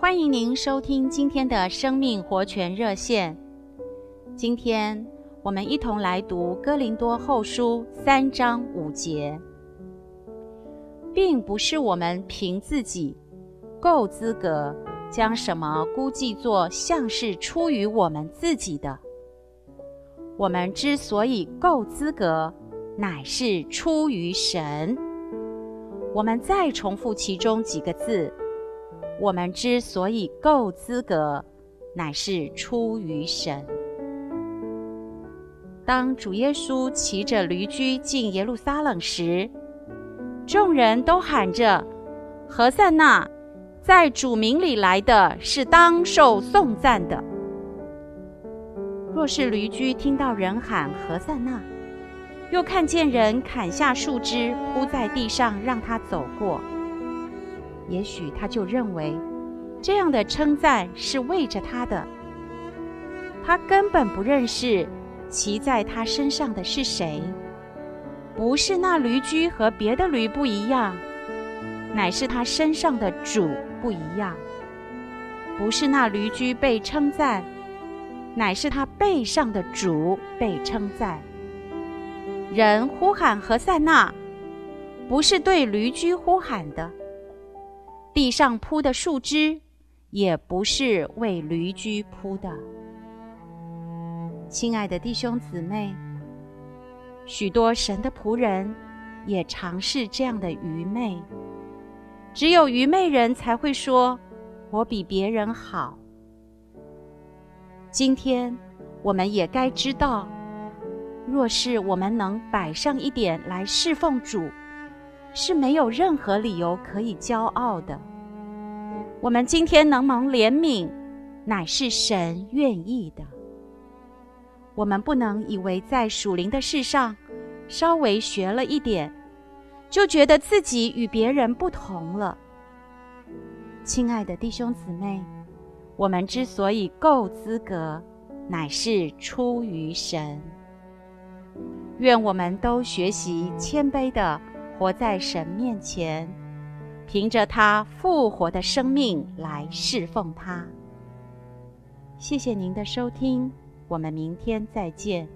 欢迎您收听今天的生命活泉热线。今天我们一同来读《哥林多后书》三章五节，并不是我们凭自己够资格将什么估计作像是出于我们自己的。我们之所以够资格，乃是出于神。我们再重复其中几个字。我们之所以够资格，乃是出于神。当主耶稣骑着驴驹进耶路撒冷时，众人都喊着：“何塞那，在主名里来的是当受颂赞的。”若是驴驹听到人喊何塞那，又看见人砍下树枝铺在地上让他走过。也许他就认为，这样的称赞是为着他的。他根本不认识骑在他身上的是谁，不是那驴驹和别的驴不一样，乃是他身上的主不一样。不是那驴驹被称赞，乃是他背上的主被称赞。人呼喊何塞纳，不是对驴驹呼喊的。地上铺的树枝，也不是为驴驹铺的。亲爱的弟兄姊妹，许多神的仆人也尝试这样的愚昧。只有愚昧人才会说：“我比别人好。”今天我们也该知道，若是我们能摆上一点来侍奉主，是没有任何理由可以骄傲的。我们今天能蒙怜悯，乃是神愿意的。我们不能以为在属灵的事上稍微学了一点，就觉得自己与别人不同了。亲爱的弟兄姊妹，我们之所以够资格，乃是出于神。愿我们都学习谦卑的。活在神面前，凭着他复活的生命来侍奉他。谢谢您的收听，我们明天再见。